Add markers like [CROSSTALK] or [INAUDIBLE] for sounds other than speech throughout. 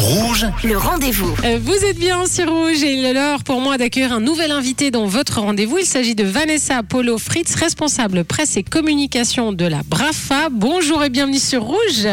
Rouge, Le rendez-vous. Euh, Vous êtes bien sur Rouge et il est l'heure pour moi d'accueillir un nouvel invité dans votre rendez-vous. Il s'agit de Vanessa Polo Fritz, responsable presse et communication de la BRAFA. Bonjour et bienvenue sur Rouge.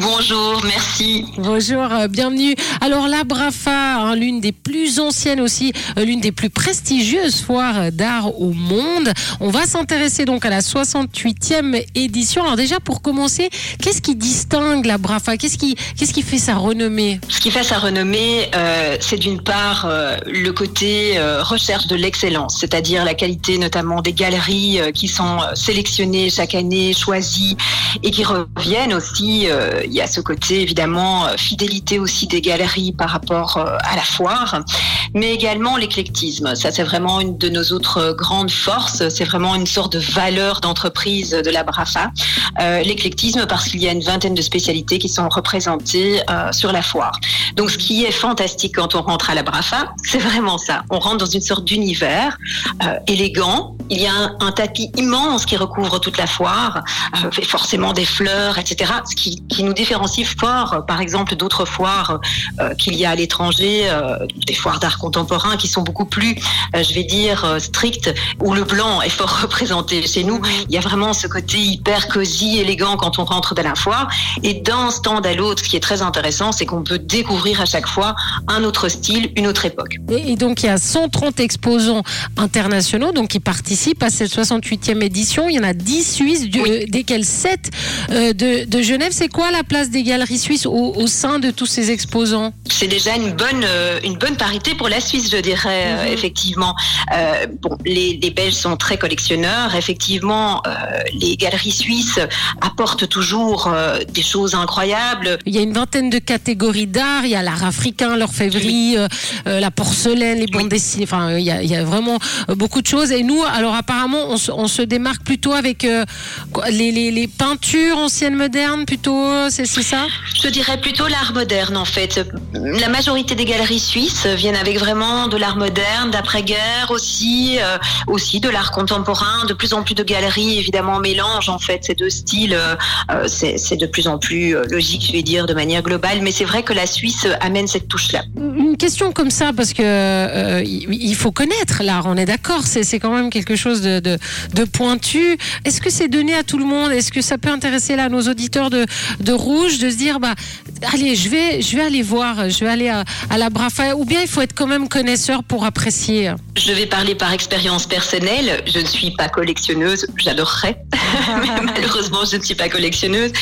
Bonjour, merci. Bonjour, euh, bienvenue. Alors la BRAFA, hein, l'une des plus anciennes aussi, euh, l'une des plus prestigieuses foires d'art au monde. On va s'intéresser donc à la 68e édition. Alors déjà pour commencer, qu'est-ce qui distingue la BRAFA? Qu'est-ce qui, qu'est-ce qui fait sa renommée? Ce qui fait sa renommée, euh, c'est d'une part le côté recherche de l'excellence, c'est-à-dire la qualité notamment des galeries qui sont sélectionnées chaque année, choisies et qui reviennent aussi. Il y a ce côté évidemment euh, fidélité aussi des galeries par rapport euh, à la foire, mais également l'éclectisme. Ça, c'est vraiment une de nos autres euh, grandes forces. C'est vraiment une sorte de valeur d'entreprise de la BRAFA. L'éclectisme parce qu'il y a une vingtaine de spécialités qui sont représentées sur la foire. Donc ce qui est fantastique quand on rentre à la BRAFA, c'est vraiment ça. On rentre dans une sorte d'univers élégant. Il y a un, un tapis immense qui recouvre toute la foire, euh, et forcément des fleurs, etc. Ce qui, qui nous différencie fort, par exemple, d'autres foires euh, qu'il y a à l'étranger, euh, des foires d'art contemporain qui sont beaucoup plus, je vais dire, strictes, où le blanc est fort [LAUGHS] représenté. Chez nous, il y a vraiment ce côté hyper cosy, élégant quand on rentre dans la foire. Et d'un stand à l'autre, ce qui est très intéressant, c'est qu'on peut découvrir à chaque fois un autre style, une autre époque. Et, et donc il y a 130 exposants internationaux donc qui participent à cette 68e édition. Il y en a 10 Suisses, Oui. euh, desquels 7 euh, de, de Genève. C'est quoi la place des galeries suisses au, au sein de tous ces exposants? C'est déjà une bonne, euh, une bonne parité pour la Suisse, je dirais, euh, Mhm. effectivement. Euh, bon, les, les Belges sont très collectionneurs. Effectivement, les galeries suisses apportent toujours des choses incroyables. Il y a une vingtaine de catégories d'art. Il y a l'art africain, l'orfèvrerie, euh, la porcelaine, les bandes Oui. dessinées. Enfin, il y, a, il y a vraiment beaucoup de choses. Et nous, alors apparemment, on se, on se démarque plutôt avec euh, les, les, les peintures anciennes modernes, plutôt. C'est c'est ça? Je dirais plutôt l'art moderne, en fait. La majorité des galeries suisses viennent avec vraiment de l'art moderne, d'après-guerre aussi, euh, aussi de l'art contemporain. De plus en plus de galeries, évidemment, mélangent en fait ces deux styles. Euh, euh, c'est de plus en plus euh, logique, je vais dire, de manière globale. Mais c'est vrai que la Suisse amène cette touche-là. Une question comme ça, parce que euh, il faut connaître l'art, on est d'accord, c'est c'est quand même quelque chose de, de, pointu. Est-ce que c'est donné à tout le monde? Est-ce que ça peut intéresser là nos auditeurs de, de Rouge de se dire, bah, allez, je vais, je vais aller voir, je vais aller à, à la Brafa, ou bien il faut être quand même connaisseur pour apprécier? Je vais parler par expérience personnelle. Je ne suis pas collectionneuse. J'adorerais. [LAUGHS] Mais malheureusement, je ne suis pas collectionneuse.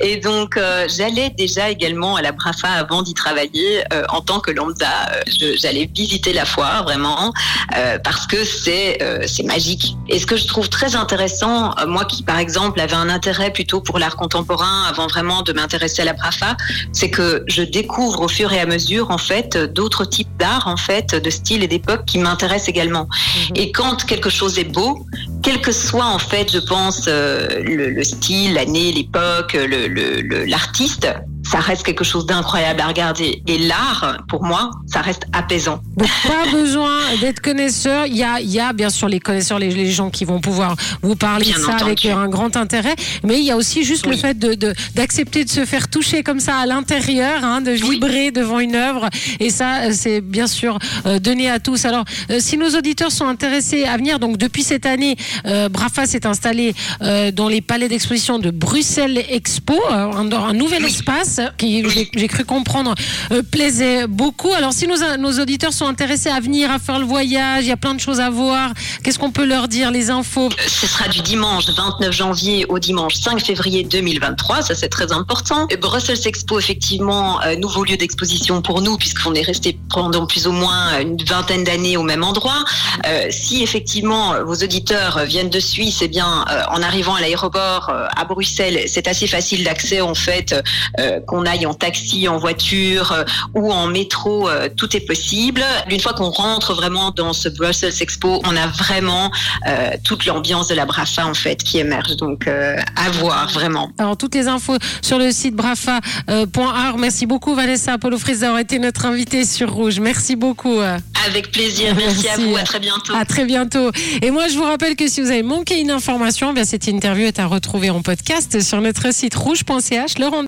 Et donc, euh, j'allais déjà également à la Brafa avant d'y travailler euh, en tant que lambda. Euh, J'allais visiter la foire vraiment euh, parce que c'est euh, c'est magique. Et ce que je trouve très intéressant, euh, moi qui par exemple avait un intérêt plutôt pour l'art contemporain avant vraiment de m'intéresser à la Brafa, c'est que je découvre au fur et à mesure en fait d'autres types d'art en fait, de styles et d'époques qui m'intéressent également. Et quand quelque chose est beau, quel que soit en fait, je pense euh, le, le style, l'année, l'époque, le- le- le- l'artiste, ça reste quelque chose d'incroyable à regarder. Et l'art, pour moi, ça reste apaisant. Donc pas [LAUGHS] besoin d'être connaisseur. Il y a, il y a bien sûr les connaisseurs, les, les gens qui vont pouvoir vous parler Bien de ça entendu. avec un grand intérêt. Mais il y a aussi juste le fait de de- d'accepter de, se faire toucher comme ça à l'intérieur, hein, de Oui. vibrer devant une œuvre. Et ça, euh, c'est bien sûr euh, donné à tous. Alors, euh, si nos auditeurs sont intéressés à venir, donc depuis cette année, euh, Brafa s'est installé dans les palais d'exposition de Bruxelles Expo, un, un nouvel espace qui, j'ai cru comprendre, euh, plaisait beaucoup. Alors, si nos, auditeurs sont intéressés à venir, à faire le voyage, il y a plein de choses à voir. Qu'est-ce qu'on peut leur dire, les infos? Ce sera du dimanche 29 janvier au dimanche 5 février 2023, ça c'est très important. Et Brussels Expo, effectivement, euh, nouveau lieu d'exposition pour nous, puisqu'on est resté pendant plus ou moins une vingtaine d'années au même endroit. Euh, si effectivement euh, vos auditeurs euh, viennent de Suisse, eh bien, euh, en arrivant à l'aéroport euh, à Bruxelles, c'est assez facile d'accès en fait, euh, qu'on aille en taxi, en voiture euh, ou en métro, euh, tout est possible. Une fois qu'on rentre vraiment dans ce Brussels Expo, on a vraiment euh, toute l'ambiance de la Brafa en fait qui émerge. Donc à voir vraiment. Alors, toutes les infos sur le site brafa.art. Merci beaucoup, Vanessa Polo Fritz, d'avoir été notre invitée sur Rouge. Merci beaucoup. Avec plaisir. Merci, à vous. À très bientôt. À très bientôt. Et moi, je vous rappelle que si vous avez manqué une information, eh bien cette interview est à retrouver en podcast sur notre site rouge.ch. Le